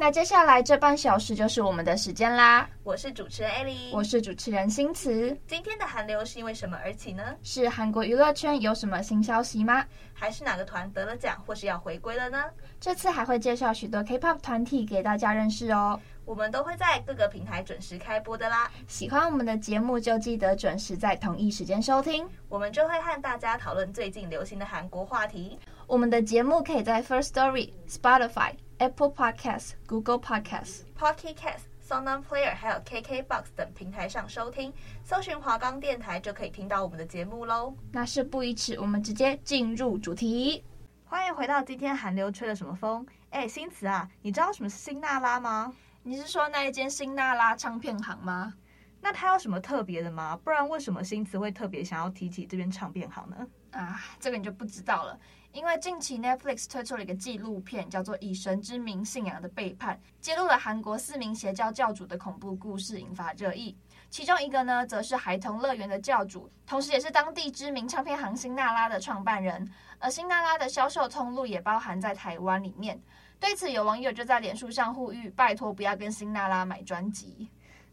那接下来这半小时就是我们的时间啦。我是主持人艾莉，我是主持人新慈。今天的韩流是因为什么而起呢？是韩国娱乐圈有什么新消息吗？还是哪个团得了奖或是要回归了呢？这次还会介绍许多 K-pop 团体给大家认识哦。我们都会在各个平台准时开播的啦。喜欢我们的节目就记得准时在同一时间收听，我们就会和大家讨论最近流行的韩国话题。我们的节目可以在 First Story、Spotify。Apple Podcasts、Google Podcasts、Pocket Casts、SoundOnPlayer 还有 KKBox 等平台上收听，搜寻华冈电台就可以听到我们的节目喽。那事不宜迟，我们直接进入主题。欢迎回到今天韩流吹了什么风？哎，新慈啊，你知道什么是新娜拉吗？你是说那一间新娜拉唱片行吗？那它有什么特别的吗？不然为什么新慈会特别想要提起这边唱片行呢？啊，这个你就不知道了。因为近期 Netflix 推出了一个纪录片，叫做《以神之名：信仰的背叛》，揭露了韩国四名邪教教主的恐怖故事，引发热议。其中一个呢，则是孩童乐园的教主，同时也是当地知名唱片行新娜拉的创办人。而新娜拉的销售通路也包含在台湾里面。对此，有网友就在脸书上呼吁：“拜托，不要跟新娜拉买专辑。”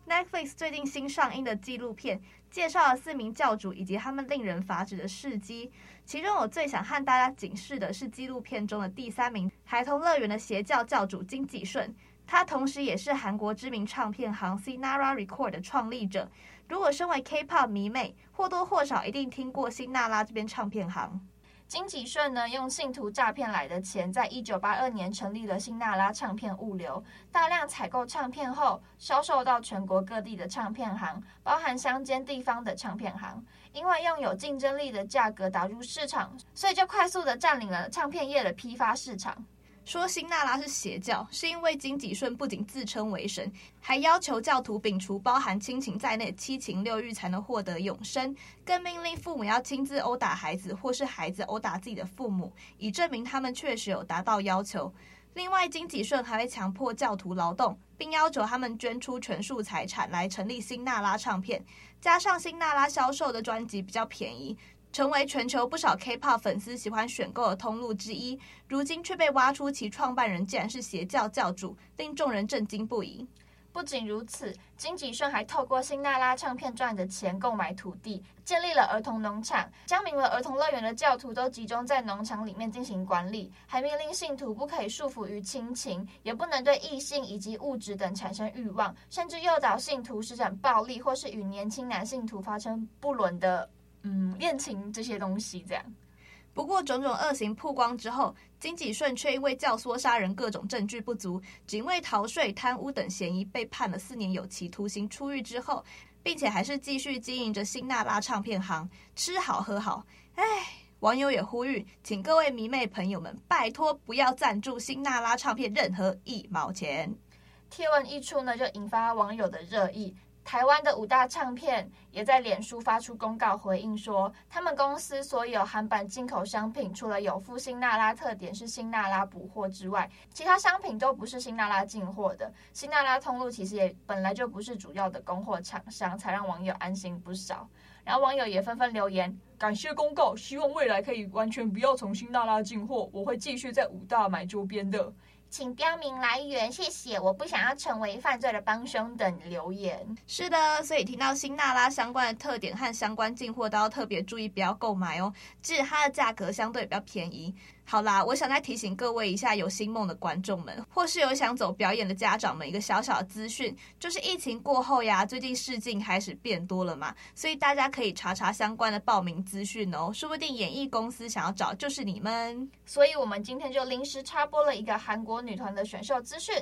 Netflix 最近新上映的纪录片介绍了四名教主以及他们令人发指的事迹。其中我最想和大家警示的是纪录片中的第三名孩童乐园的邪教教主金吉顺，他同时也是韩国知名唱片行 Sinara Record 的创立者。如果身为 K-pop 迷妹，或多或少一定听过新娜拉这边唱片行。金吉顺呢，用信徒诈骗来的钱，在一九八二年成立了新纳拉唱片物流，大量采购唱片后，销售到全国各地的唱片行，包含乡间地方的唱片行。因为用有竞争力的价格打入市场，所以就快速的占领了唱片业的批发市场。说新娜拉是邪教，是因为金吉顺不仅自称为神，还要求教徒摒除包含亲情在内七情六欲才能获得永生，更命令父母要亲自殴打孩子，或是孩子殴打自己的父母，以证明他们确实有达到要求。另外，金吉顺还会强迫教徒劳动，并要求他们捐出全数财产来成立新娜拉唱片。加上新娜拉销售的专辑比较便宜。成为全球不少 K-pop 粉丝喜欢选购的通路之一，如今却被挖出其创办人竟然是邪教教主，令众人震惊不已。不仅如此，金吉顺还透过新娜拉唱片赚的钱购买土地，建立了儿童农场，将名为儿童乐园的教徒都集中在农场里面进行管理，还命令信徒不可以束缚于亲情，也不能对异性以及物质等产生欲望，甚至诱导信徒施展暴力或是与年轻男信徒发生不伦的。嗯，恋情这些东西这样。不过种种恶行曝光之后，金吉顺却因为教唆杀人各种证据不足，仅为逃税、贪污等嫌疑被判了四年有期徒刑出狱之后，并且还是继续经营着新娜拉唱片行，吃好喝好。唉，网友也呼吁，请各位迷妹朋友们拜托不要赞助新娜拉唱片任何一毛钱。贴文一出呢，就引发网友的热议。台湾的五大唱片也在脸书发出公告回应说，他们公司所有韩版进口商品，除了有附新娜拉特点是新娜拉补货之外，其他商品都不是新娜拉进货的。新娜拉通路其实也本来就不是主要的供货厂商，才让网友安心不少。然后网友也纷纷留言，感谢公告，希望未来可以完全不要从新娜拉进货，我会继续在五大买周边的。请标明来源，谢谢。我不想要成为犯罪的帮凶等留言。是的，所以听到辛娜拉相关的特点和相关进货，都要特别注意，不要购买哦。至它的价格相对比较便宜。好啦，我想再提醒各位一下有星梦的观众们，或是有想走表演的家长们，一个小小的资讯，就是疫情过后呀，最近试镜开始变多了嘛，所以大家可以查查相关的报名资讯哦，说不定演艺公司想要找就是你们。所以我们今天就临时插播了一个韩国女团的选秀资讯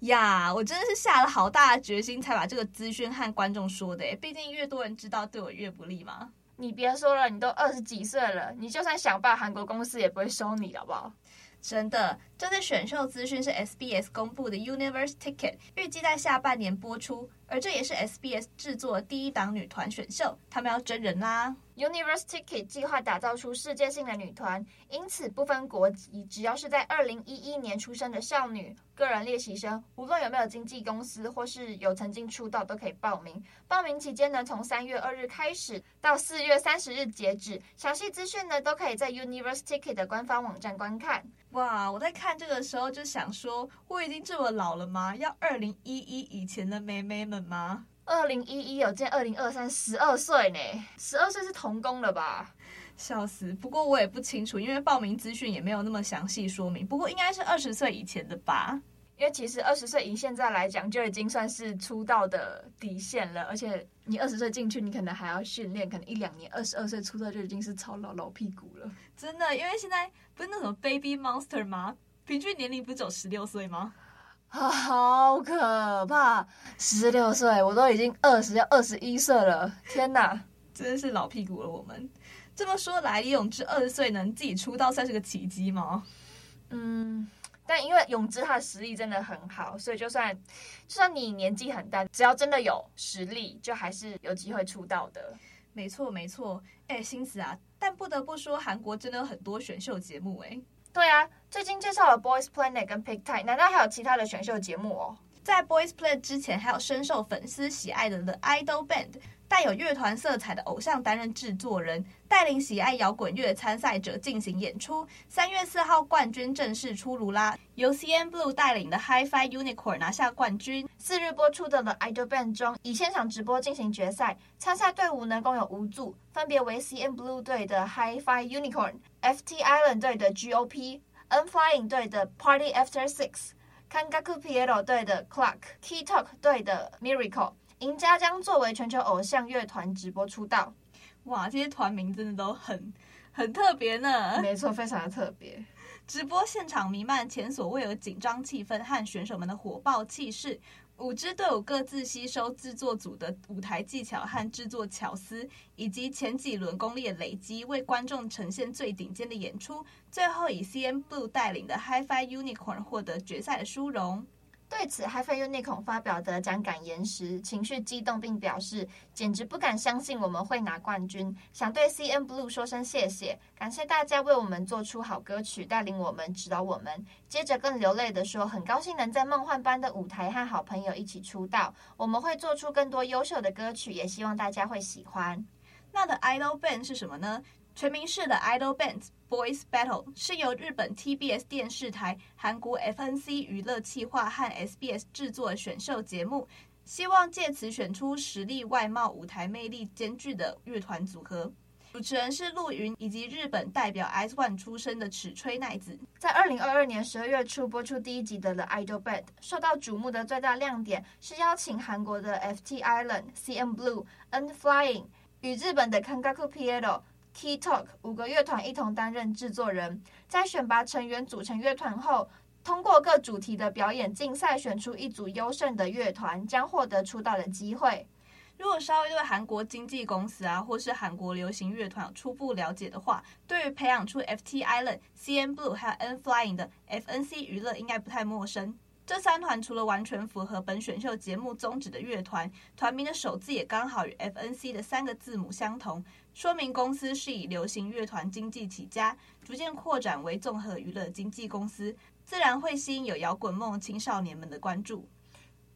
呀，我真的是下了好大的决心才把这个资讯和观众说的，毕竟越多人知道，对我越不利嘛。你别说了，你都二十几岁了，你就算想办，韩国公司也不会收你，好不好？真的，这次选秀资讯是 SBS 公布的 Universe Ticket，预计在下半年播出，而这也是 SBS 制作第一档女团选秀，他们要真人啦。Universe Ticket 计划打造出世界性的女团，因此不分国籍，只要是在二零一一年出生的少女、个人练习生，无论有没有经纪公司或是有曾经出道，都可以报名。报名期间呢，从三月二日开始到四月三十日截止。详细资讯呢，都可以在 Universe Ticket 的官方网站观看。哇，我在看这个时候就想说，我已经这么老了吗？要二零一一以前的妹妹们吗？二零一一有见二零二三，十二岁呢，十二岁是童工了吧？笑死！不过我也不清楚，因为报名资讯也没有那么详细说明。不过应该是二十岁以前的吧？因为其实二十岁以现在来讲，就已经算是出道的底线了。而且你二十岁进去，你可能还要训练，可能一两年。二十二岁出道就已经是超老老屁股了。真的，因为现在不是那种 Baby Monster 吗？平均年龄不是只有十六岁吗？啊，好可怕！十六岁，我都已经二十要二十一岁了，天哪，真的是老屁股了。我们这么说来，李永志二十岁能自己出道，算是个奇迹吗？嗯，但因为永志他的实力真的很好，所以就算就算你年纪很大，只要真的有实力，就还是有机会出道的。没错，没错。哎，星子啊，但不得不说，韩国真的有很多选秀节目哎。对啊，最近介绍了 Boys Planet 跟 Big Time，难道还有其他的选秀节目哦？在 Boys Planet 之前，还有深受粉丝喜爱的 The Idol Band，带有乐团色彩的偶像担任制作人，带领喜爱摇滚乐参赛者进行演出。三月四号冠军正式出炉啦，由 CNBLUE 带领的 Hi-Fi Unicorn 拿下冠军。四日播出的 The Idol Band 中，以现场直播进行决赛，参赛队伍呢共有五组，分别为 CNBLUE 队的 Hi-Fi Unicorn。FT Island 队的 GOP，N.Flying 队的 Party After Six，Kangaku Piero 队的 Clark、Key Talk 队的 Miracle，赢家将作为全球偶像乐团直播出道。哇，这些团名真的都很很特别呢。没错，非常的特别。直播现场弥漫前所未有的紧张气氛和选手们的火爆气势。五支队伍各自吸收制作组的舞台技巧和制作巧思，以及前几轮功力的累积，为观众呈现最顶尖的演出。最后以 C M Blue 带领的 Hi-Fi Unicorn 获得决赛的殊荣。对此，Hi-Fi Unicorn 发表得奖感言时，情绪激动，并表示简直不敢相信我们会拿冠军，想对 CNBLUE 说声谢谢，感谢大家为我们做出好歌曲，带领我们，指导我们。接着更流泪的说，很高兴能在梦幻般的舞台和好朋友一起出道，我们会做出更多优秀的歌曲，也希望大家会喜欢。那的 Idol Band 是什么呢？全名是 The Idol Band Boys Battle，是由日本 TBS 电视台、韩国 FNC 娱乐企划和 SBS 制作选秀节目，希望借此选出实力、外貌、舞台魅力兼具的乐团组合。主持人是陆云，以及日本代表 IZ*ONE 出身的矢吹奈子。在二零二二年十二月初播出第一集的 The Idol Band，受到瞩目的最大亮点是邀请韩国的 FT Island、CNBLUE、N.Flying 与日本的 Kangaku Piero Key Talk 五个乐团一同担任制作人，在选拔成员组成乐团后，通过各主题的表演竞赛，选出一组优胜的乐团，将获得出道的机会。如果稍微对韩国经纪公司啊，或是韩国流行乐团有初步了解的话，对于培养出 FT Island、CNBLUE 还有 N.Flying 的 FNC 娱乐应该不太陌生。这三团除了完全符合本选秀节目宗旨的乐团，团名的首字也刚好与 FNC 的三个字母相同。说明公司是以流行乐团经济起家，逐渐扩展为综合娱乐经纪公司，自然会吸引有摇滚梦青少年们的关注。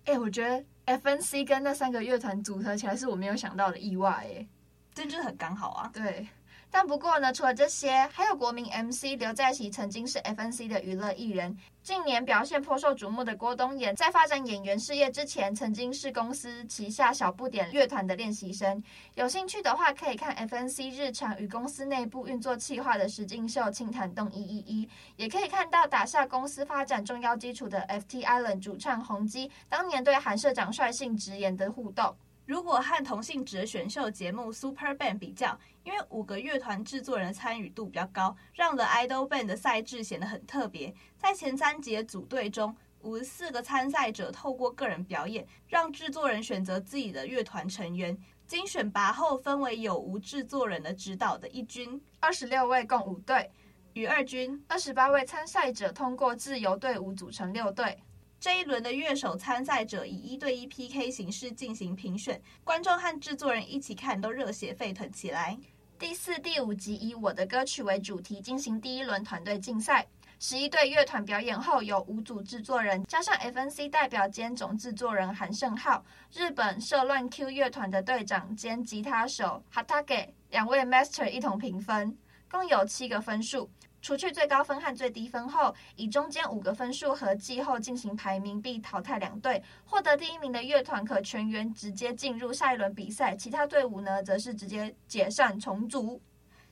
哎，我觉得 FNC 跟那三个乐团组合起来是我没有想到的意外，哎，这就是很刚好啊。对。但不过呢，除了这些，还有国民 MC 刘在锡曾经是 FNC 的娱乐艺人，近年表现颇受瞩目的郭东延，在发展演员事业之前，曾经是公司旗下小不点乐团的练习生。有兴趣的话，可以看 FNC 日常与公司内部运作企划的实境秀《庆谈洞一一一》，也可以看到打下公司发展重要基础的 FT Island 主唱洪基当年对韩社长率性直言的互动。如果和同性质的选秀节目 Super Band 比较，因为五个乐团制作人参与度比较高，让 The Idol Band 的赛制显得很特别。在前三节组队中，五十四个参赛者透过个人表演，让制作人选择自己的乐团成员。经选拔后，分为有无制作人的指导的一军，二十六位共五队；与二军，二十八位参赛者通过自由队伍组成六队。这一轮的乐手参赛者以一对一 PK 形式进行评选，观众和制作人一起看都热血沸腾起来。第四、第五集以我的歌曲为主题进行第一轮团队竞赛。十一队乐团表演后，由五组制作人加上 FNC 代表兼总制作人韩胜浩、日本社乱 Q 乐团的队长兼吉他手 Hatake 两位 Master 一同评分，共有七个分数。除去最高分和最低分后，以中间五个分数合计后进行排名，并淘汰两队。获得第一名的乐团可全员直接进入下一轮比赛，其他队伍呢，则是直接解散重组。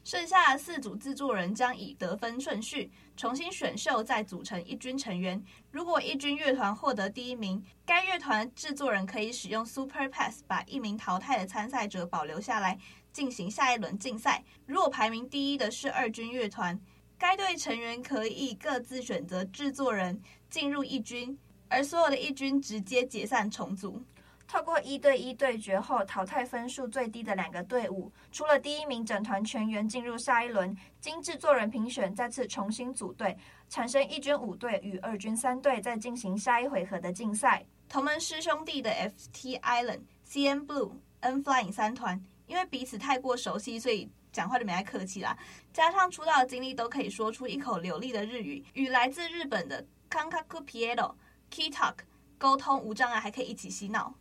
剩下的四组制作人将以得分顺序重新选秀，再组成一军成员。如果一军乐团获得第一名，该乐团制作人可以使用 Super Pass 把一名淘汰的参赛者保留下来，进行下一轮竞赛。如果排名第一的是二军乐团，该队成员可以各自选择制作人进入一军，而所有的一军直接解散重组。透过一对一对决后，淘汰分数最低的两个队伍，除了第一名整团全员进入下一轮，经制作人评选，再次重新组队，产生一军五队与二军三队，再进行下一回合的竞赛。同门师兄弟的 FT Island、CN Blue、N Flying 三团，因为彼此太过熟悉，所以讲话就没太客气啦。加上出道的经历，都可以说出一口流利的日语，与来自日本的 Kankaku Piero、Key Talk 沟通无障碍，还可以一起洗脑。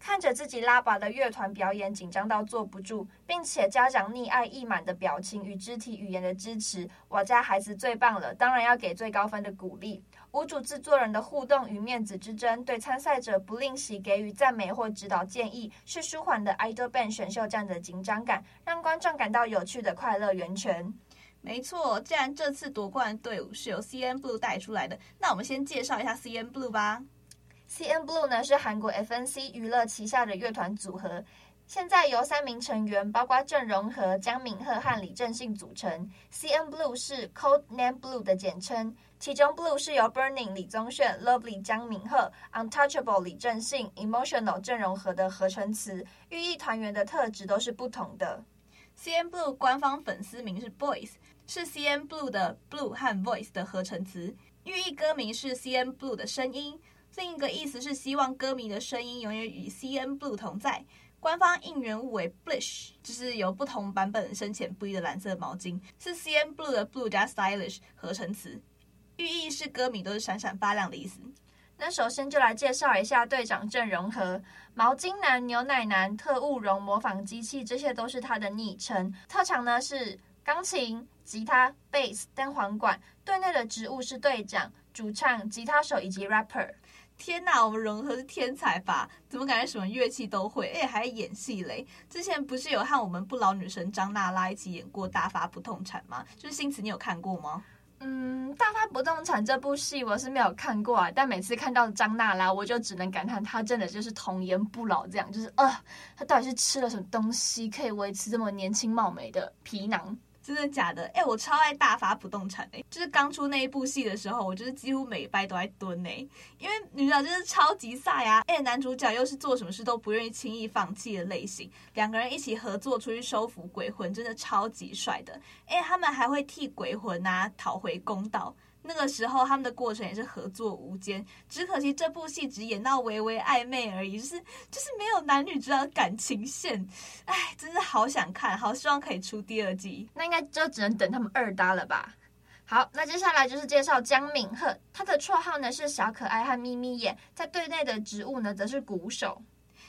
看着自己拉拔的乐团表演，紧张到坐不住，并且家长溺爱溢满的表情与肢体语言的支持，我家孩子最棒了，当然要给最高分的鼓励。五组制作人的互动与面子之争，对参赛者不吝惜给予赞美或指导建议，是舒缓的 idol band 选秀战的紧张感，让观众感到有趣的快乐源泉。没错，既然这次夺冠队伍是由 CN Blue 带出来的，那我们先介绍一下 CN Blue 吧。CN Blue 呢是韩国 FNC 娱乐旗下的乐团组合，现在由三名成员，包括郑容和、姜敏赫和李正信组成。CN Blue 是 Code Name Blue 的简称，其中 Blue 是由 Burning 李宗泫、Lovely 姜敏赫、Untouchable 李正信、Emotional 郑容和的合成词，寓意团员的特质都是不同的。CN Blue 官方粉丝名是 Boys，是 CN Blue 的 Blue 和 Voice 的合成词，寓意歌名是 CN Blue 的声音。另一个意思是希望歌迷的声音永远与 CN Blue 同在。官方应援物为 Blish，就是有不同版本深浅不一的蓝色毛巾，是 CN Blue 的 Blue 加 Stylish 合成词，寓意是歌迷都是闪闪发亮的意思。那首先就来介绍一下队长阵容和，毛巾男、牛奶男、特务绒、模仿机器，这些都是他的昵称。特长呢是钢琴、吉他、贝斯、单簧管。队内的职务是队长、主唱、吉他手以及 rapper。天呐，我们融合是天才吧？怎么感觉什么乐器都会？哎，还演戏嘞！之前不是有和我们不老女神张娜拉一起演过《大发不动产》吗？就是新词，你有看过吗？嗯，《大发不动产》这部戏我是没有看过啊，但每次看到张娜拉，我就只能感叹她真的就是童颜不老，这样就是啊，她到底是吃了什么东西可以维持这么年轻貌美的皮囊？真的假的？哎、我超爱大发不动产哎、就是刚出那一部戏的时候，我就是几乎每拜都在蹲哎、因为女主角就是超级飒呀，哎，男主角又是做什么事都不愿意轻易放弃的类型，两个人一起合作出去收服鬼魂，真的超级帅的，哎，他们还会替鬼魂啊讨回公道。那个时候他们的过程也是合作无间，只可惜这部戏只演到微微暧昧而已，就是就是没有男女主角的感情线，哎，真的好想看，好希望可以出第二季。那应该就只能等他们二搭了吧。好，那接下来就是介绍姜敏赫，他的绰号呢是小可爱和咪咪眼，在队内的职务呢则是鼓手。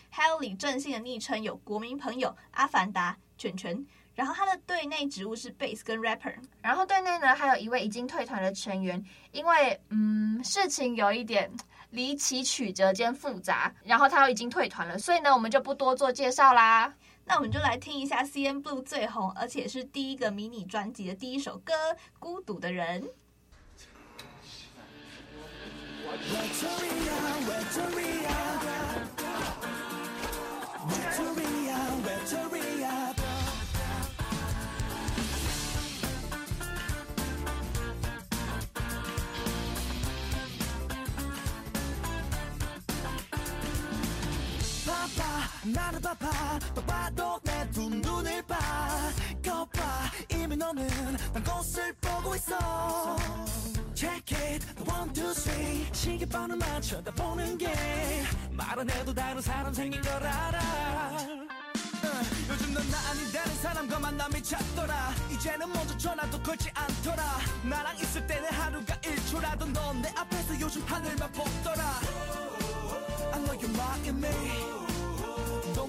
还有李正信的昵称有国民朋友、阿凡达、卷卷。然后他的队内职务是 Bass 跟 Rapper，然后队内呢还有一位已经退团的成员，因为嗯事情有一点离奇曲折兼复杂，然后他又已经退团了，所以呢我们就不多做介绍啦，那我们就来听一下 Cn Blue 最红而且是第一个迷你专辑的第一首歌孤独的人。 나를 봐봐 봐봐도 내 두 눈을 봐. 거봐. 이미 너는 난 곳을 보고 있어. Check it. One two three. 시계번호 맞춰다 보는 게 말 안 해도 다른 사람 생긴 걸 알아. 어, 요즘 넌 나 아닌 다른 사람과 만남이 잦더라. 이제는 먼저 전화도 걸지 않더라. 나랑 있을 때는 하루가 1초라도 넌 내 앞에서 요즘 하늘만 보더라. I know you're mocking me.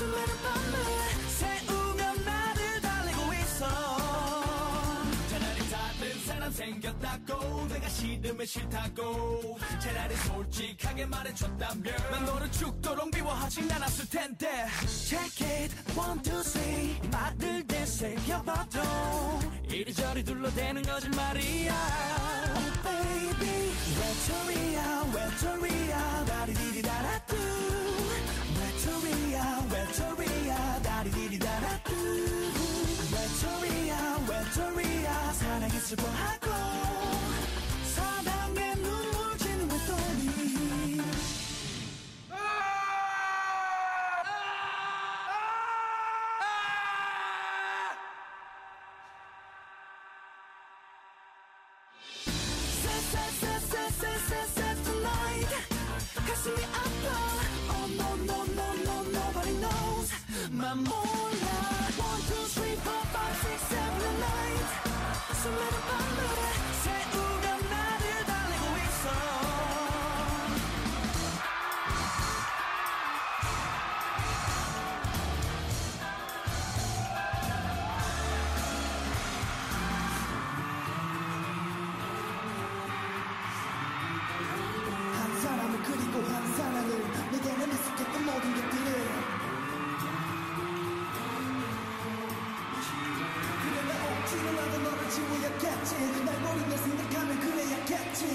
수많은 밤을 새우며 나를 달래고 있어. 차라리 다른 사람 생겼다고 내가 싫으면 싫다고. 차라리 솔직하게 말해줬다면 난 너를 죽도록 미워하진 않았을 텐데. Check it. One two three. 말을 되새겨봐도 이리저리 둘러대는 거짓말이야. Oh baby. 외톨이야? 외톨이야? 다리 지워야겠지. 날 버리며 생각하면 그래야겠지.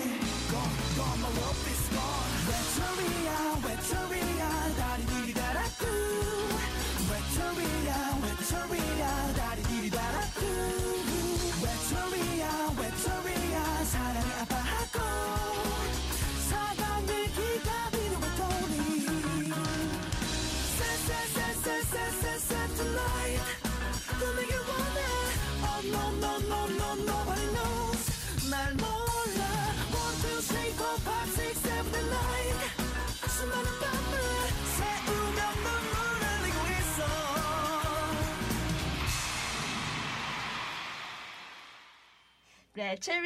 Gone, gone, my love is gone. 외톨이야 외톨이야 Rachel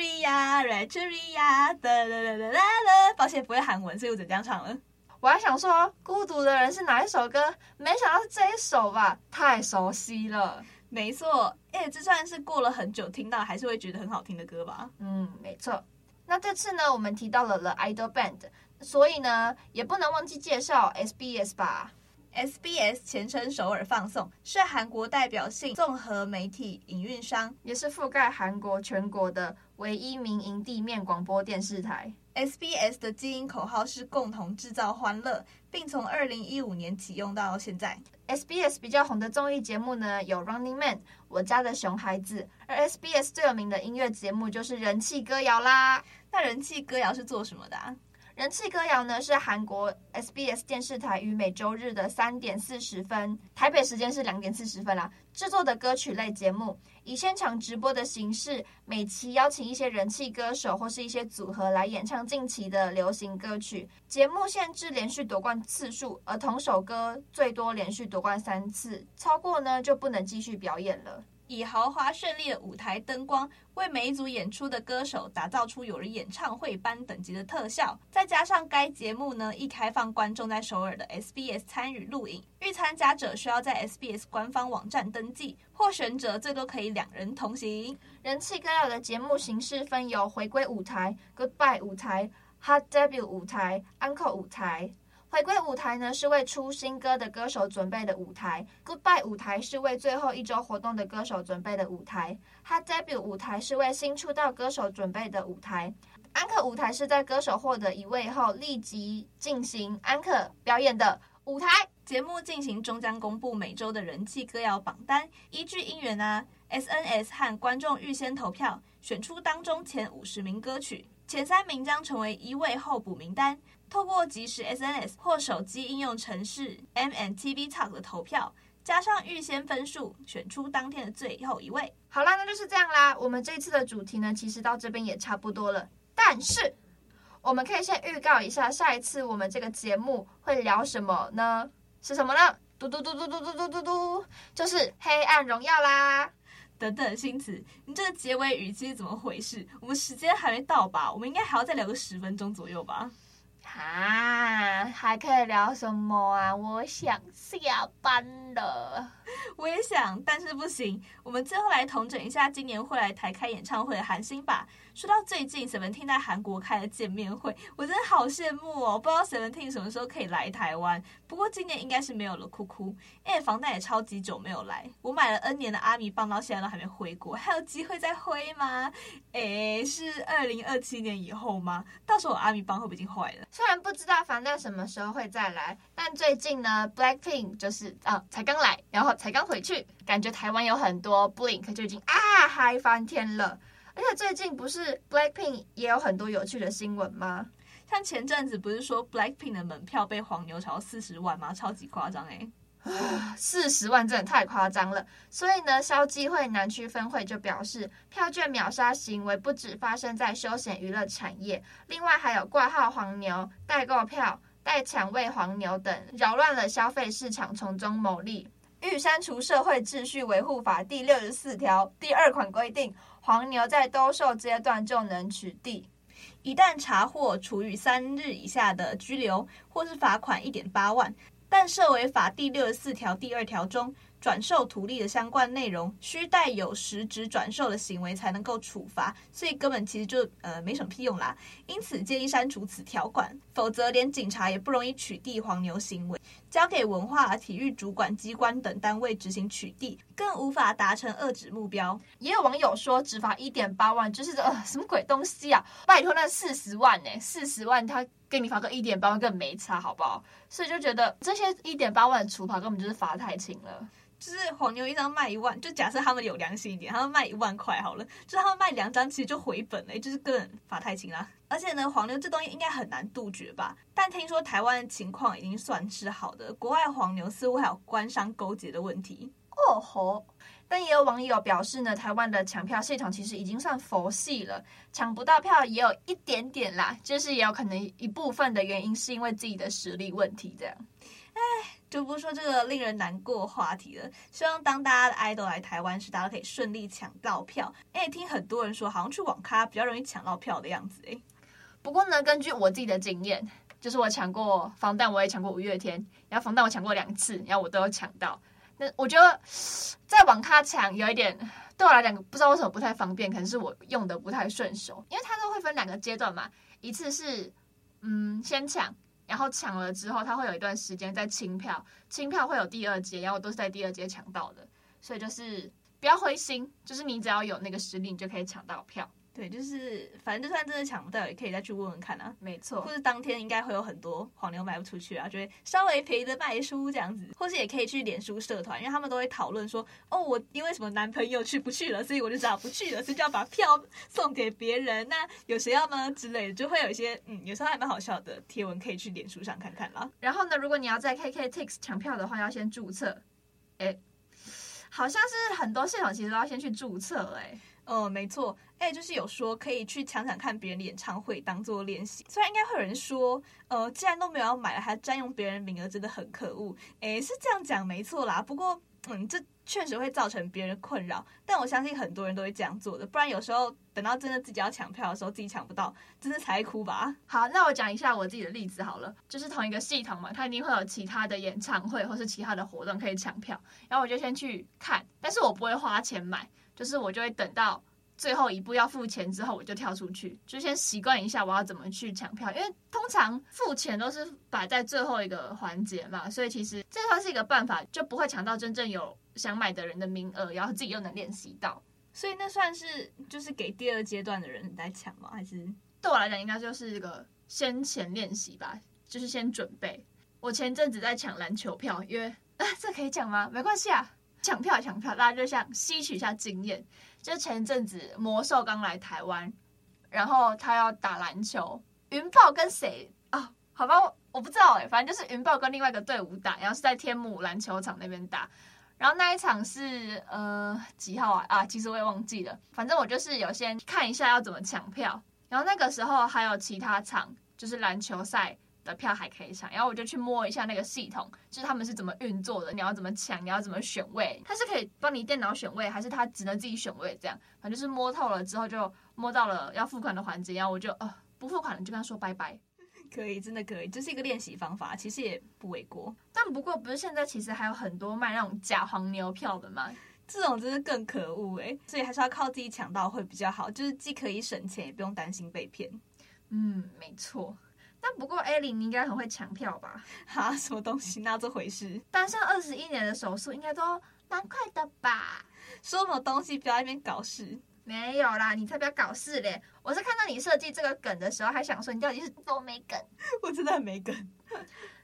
Rachel 哒啦啦啦啦啦，抱歉不会韩文，所以我只能这样唱了。我还想说《孤独的人》是哪一首歌，没想到是这一首吧，太熟悉了。没错，哎，这算是过了很久听到，还是会觉得很好听的歌吧？嗯，没错。那这次呢，我们提到了 The Idol Band，所以呢，也不能忘记介绍 SBS 吧。SBS 前称首尔放送，是韩国代表性综合媒体营运商，也是覆盖韩国全国的唯一民营地面广播电视台。SBS 的经营口号是共同制造欢乐，并从二零一五年启用到现在。SBS 比较红的综艺节目呢，有 Running Man、我家的熊孩子，而 SBS 最有名的音乐节目就是人气歌谣啦。那人气歌谣是做什么的啊？人气歌谣呢，是韩国 SBS 电视台于每周日的三点四十分，台北时间是两点四十分啦，制作的歌曲类节目，以现场直播的形式，每期邀请一些人气歌手或是一些组合来演唱近期的流行歌曲。节目限制连续夺冠次数，而同首歌最多连续夺冠三次，超过呢就不能继续表演了。以豪华绚丽的舞台灯光，为每一组演出的歌手打造出有如演唱会般等级的特效。再加上该节目呢，亦开放观众在首尔的 SBS 参与录影。欲参加者需要在 SBS 官方网站登记，获选者最多可以两人同行。人气歌谣的节目形式分有回归舞台、Goodbye 舞台、Hot Debut 舞台、Encore 舞台。回归舞台呢，是为出新歌的歌手准备的舞台；Goodbye 舞台是为最后一周活动的歌手准备的舞台；Hot Debut 舞台是为新出道歌手准备的舞台安可舞台是在歌手获得一位后，立即进行安可表演的舞台。节目进行中将公布每周的人气歌谣榜单，依据音源啊、SNS 和观众预先投票，选出当中前五十名歌曲，前三名将成为一位候补名单。透过即时 SNS 或手机应用程式 MNTV Talk 的投票，加上预先分数，选出当天的最后一位。好啦，那就是这样啦。我们这次的主题呢，其实到这边也差不多了。但是，我们可以先预告一下，下一次我们这个节目会聊什么呢？是什么呢？嘟嘟嘟嘟嘟嘟嘟嘟嘟，就是《黑暗荣耀》啦！等等，星子，你这个结尾语气是怎么回事？我们时间还没到吧？我们应该还要再聊个十分钟左右吧？啊，还可以聊什么啊？我想下班了。我也想，但是不行。我们最后来统整一下今年会来台开演唱会的韩星吧。说到最近 Seventeen 在韩国开的见面会，我真的好羡慕哦！不知道 Seventeen 什么时候可以来台湾。不过今年应该是没有了，哭哭。因为防弹也超级久没有来，我买了 N 年的阿米棒，到现在都还没挥过，还有机会再挥吗？诶，是二零二七年以后吗？到时候我阿米棒会不会已经坏了？虽然不知道防弹什么时候会再来，但最近呢，Blackpink 就是啊，才刚来，然后才刚回去，感觉台湾有很多 Blink 就已经啊嗨翻天了。而且最近不是 Blackpink 也有很多有趣的新闻吗？像前阵子不是说 Blackpink 的门票被黄牛炒到四十万吗？超级夸张哎！四十万真的太夸张了。所以呢，消基会南区分会就表示，票券秒杀行为不止发生在休闲娱乐产业，另外还有挂号黄牛、代购票、代抢位黄牛等，扰乱了消费市场，从中牟利。欲删除《社会秩序维护法》第六十四条第二款规定。黄牛在兜售阶段就能取缔，一旦查获，处以三日以下的拘留，或是罚款一点八万。但设为法第六十四条第二条中。转售图利的相关内容，需带有实质转售的行为才能够处罚，所以根本其实就呃没什么屁用啦。因此建议删除此条款，否则连警察也不容易取缔黄牛行为，交给文化体育主管机关等单位执行取缔，更无法达成遏止目标。也有网友说，只罚一点八万，就是呃什么鬼东西啊？拜托，那四十万呢？四十万他给你罚个一点八万，更没差，好不好？所以就觉得这些一点八万的处罚根本就是罚太轻了。就是黄牛一张卖一万，就假设他们有良心一点，他们卖一万块好了，就是他们卖两张其实就回本了，就是个人罚太轻啦。而且呢，黄牛这东西应该很难杜绝吧？但听说台湾的情况已经算是好的，国外黄牛似乎还有官商勾结的问题。哦吼！但也有网友表示呢，台湾的抢票系统其实已经算佛系了，抢不到票也有一点点啦，就是也有可能一部分的原因是因为自己的实力问题这样。唉。就不说这个令人难过的话题了。希望当大家的 idol 来台湾时，大家可以顺利抢到票。哎，听很多人说，好像去网咖比较容易抢到票的样子。哎，不过呢，根据我自己的经验，就是我抢过防弹，我也抢过五月天，然后防弹我抢过两次，然后我都有抢到。那我觉得在网咖抢有一点对我来讲，不知道为什么不太方便，可能是我用的不太顺手，因为它都会分两个阶段嘛，一次是嗯先抢。然后抢了之后，它会有一段时间在清票，清票会有第二阶，然后都是在第二阶抢到的，所以就是不要灰心，就是你只要有那个实力，你就可以抢到票。对，就是反正就算真的抢不到，也可以再去问问看啊。没错，或是当天应该会有很多黄牛卖不出去啊，就会稍微赔的卖书这样子。或是也可以去脸书社团，因为他们都会讨论说，哦，我因为什么男朋友去不去了，所以我就只好不去了，所以就要把票送给别人。那有谁要吗？之类的，就会有一些嗯，有时候还蛮好笑的贴文，可以去脸书上看看啦。然后呢，如果你要在 KKTIX 抢票的话，要先注册。哎，好像是很多系统其实都要先去注册哎。哦，没错，哎，就是有说可以去抢抢看别人的演唱会当做练习。虽然应该会有人说，呃，既然都没有要买了，还占用别人名额，真的很可恶。哎，是这样讲没错啦。不过，嗯，这确实会造成别人困扰。但我相信很多人都会这样做的，不然有时候等到真的自己要抢票的时候，自己抢不到，真的才会哭吧。好，那我讲一下我自己的例子好了，就是同一个系统嘛，它一定会有其他的演唱会或是其他的活动可以抢票，然后我就先去看，但是我不会花钱买。就是我就会等到最后一步要付钱之后，我就跳出去，就先习惯一下我要怎么去抢票。因为通常付钱都是摆在最后一个环节嘛，所以其实这算是一个办法，就不会抢到真正有想买的人的名额，然后自己又能练习到。所以那算是就是给第二阶段的人来抢吗？还是对我来讲应该就是一个先前练习吧，就是先准备。我前阵子在抢篮球票，因为啊，这可以讲吗？没关系啊，抢票抢票，大家就想吸取一下经验。就前阵子魔兽刚来台湾，然后他要打篮球，云豹跟谁啊、哦？好吧，我不知道哎，反正就是云豹跟另外一个队伍打，然后是在天母篮球场那边打。然后那一场是呃几号啊？啊，其实我也忘记了。反正我就是有先看一下要怎么抢票，然后那个时候还有其他场，就是篮球赛。的票还可以抢，然后我就去摸一下那个系统，就是他们是怎么运作的，你要怎么抢，你要怎么选位，它是可以帮你电脑选位，还是它只能自己选位？这样，反正就是摸透了之后，就摸到了要付款的环节，然后我就呃不付款了，就跟他说拜拜。可以，真的可以，这是一个练习方法，其实也不为过。但不过不是现在其实还有很多卖那种假黄牛票的吗？这种真的更可恶哎，所以还是要靠自己抢到会比较好，就是既可以省钱，也不用担心被骗。嗯，没错。但不过，艾琳，你应该很会抢票吧？哈，什么东西？哪有这回事？单身二十一年的手速，应该都蛮快的吧？说什么东西？不要在那边搞事！没有啦，你才不要搞事嘞！我是看到你设计这个梗的时候，还想说你到底是多没梗？我真的很没梗。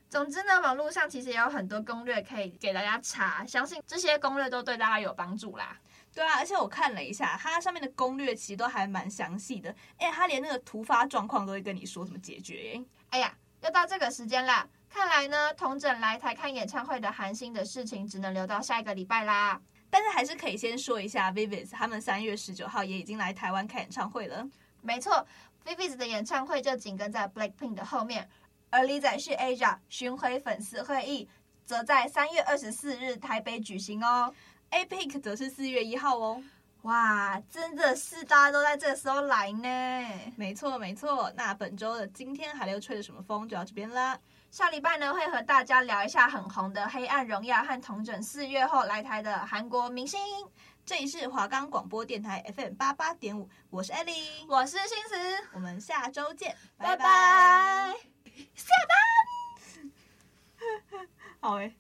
总之呢，网络上其实也有很多攻略可以给大家查，相信这些攻略都对大家有帮助啦。对啊，而且我看了一下，它上面的攻略其实都还蛮详细的。哎，它连那个突发状况都会跟你说怎么解决。哎呀，又到这个时间啦，看来呢，同整来台看演唱会的韩星的事情，只能留到下一个礼拜啦。但是还是可以先说一下 v i v i s 他们三月十九号也已经来台湾开演唱会了。没错 v i v i s 的演唱会就紧跟在 Blackpink 的后面，而李宰旭 Asia 巡回粉丝会议则在三月二十四日台北举行哦。A-Pink 则是四月一号哦，哇，真的是大家都在这个时候来呢。没错没错，那本周的今天还又吹了什么风就到这边啦。下礼拜呢会和大家聊一下很红的《黑暗荣耀》和同整四月后来台的韩国明星。这里是华冈广播电台 FM 八八点五，我是艾莉，我是星驰，我们下周见，拜拜，下班。好诶。